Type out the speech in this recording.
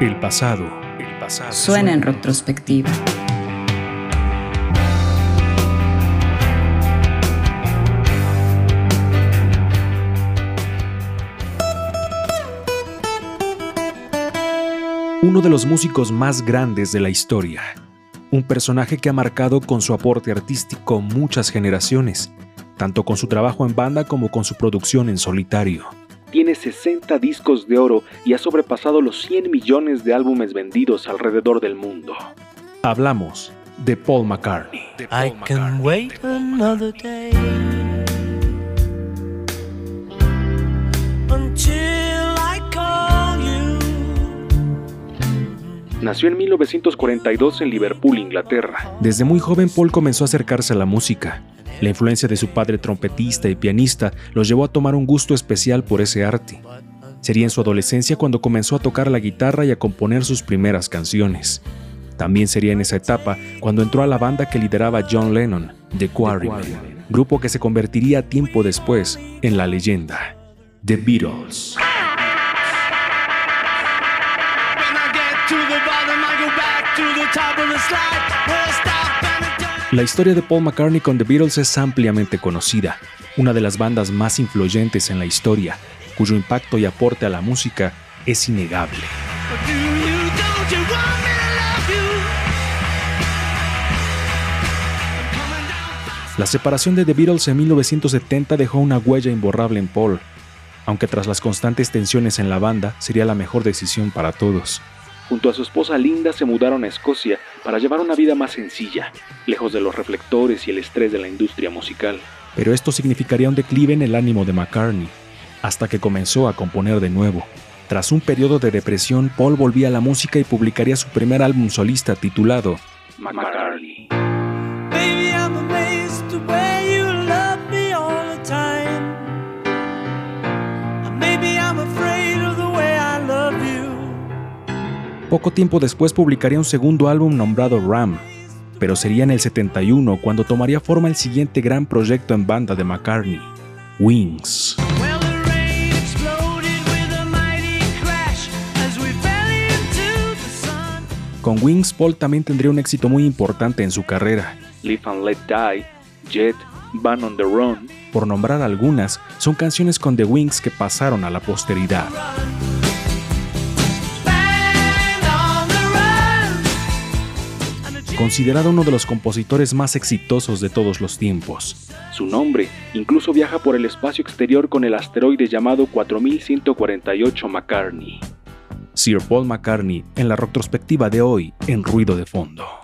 El pasado, el pasado suena en retrospectiva. Uno de los músicos más grandes de la historia. Un personaje que ha marcado con su aporte artístico muchas generaciones, tanto con su trabajo en banda como con su producción en solitario tiene 60 discos de oro y ha sobrepasado los 100 millones de álbumes vendidos alrededor del mundo. Hablamos de Paul McCartney. I can wait another day Nació en 1942 en Liverpool, Inglaterra. Desde muy joven Paul comenzó a acercarse a la música. La influencia de su padre trompetista y pianista los llevó a tomar un gusto especial por ese arte. Sería en su adolescencia cuando comenzó a tocar la guitarra y a componer sus primeras canciones. También sería en esa etapa cuando entró a la banda que lideraba John Lennon, The Quarrymen, grupo que se convertiría tiempo después en la leyenda, The Beatles. La historia de Paul McCartney con The Beatles es ampliamente conocida, una de las bandas más influyentes en la historia, cuyo impacto y aporte a la música es innegable. La separación de The Beatles en 1970 dejó una huella imborrable en Paul, aunque tras las constantes tensiones en la banda sería la mejor decisión para todos. Junto a su esposa Linda se mudaron a Escocia para llevar una vida más sencilla, lejos de los reflectores y el estrés de la industria musical. Pero esto significaría un declive en el ánimo de McCartney, hasta que comenzó a componer de nuevo. Tras un periodo de depresión, Paul volvía a la música y publicaría su primer álbum solista titulado McCartney. Poco tiempo después publicaría un segundo álbum nombrado Ram, pero sería en el 71 cuando tomaría forma el siguiente gran proyecto en banda de McCartney, Wings. Con Wings, Paul también tendría un éxito muy importante en su carrera. Live and Let Die, Jet, on the Run. Por nombrar algunas, son canciones con The Wings que pasaron a la posteridad. Considerado uno de los compositores más exitosos de todos los tiempos. Su nombre incluso viaja por el espacio exterior con el asteroide llamado 4148 McCartney. Sir Paul McCartney en la retrospectiva de hoy en Ruido de Fondo.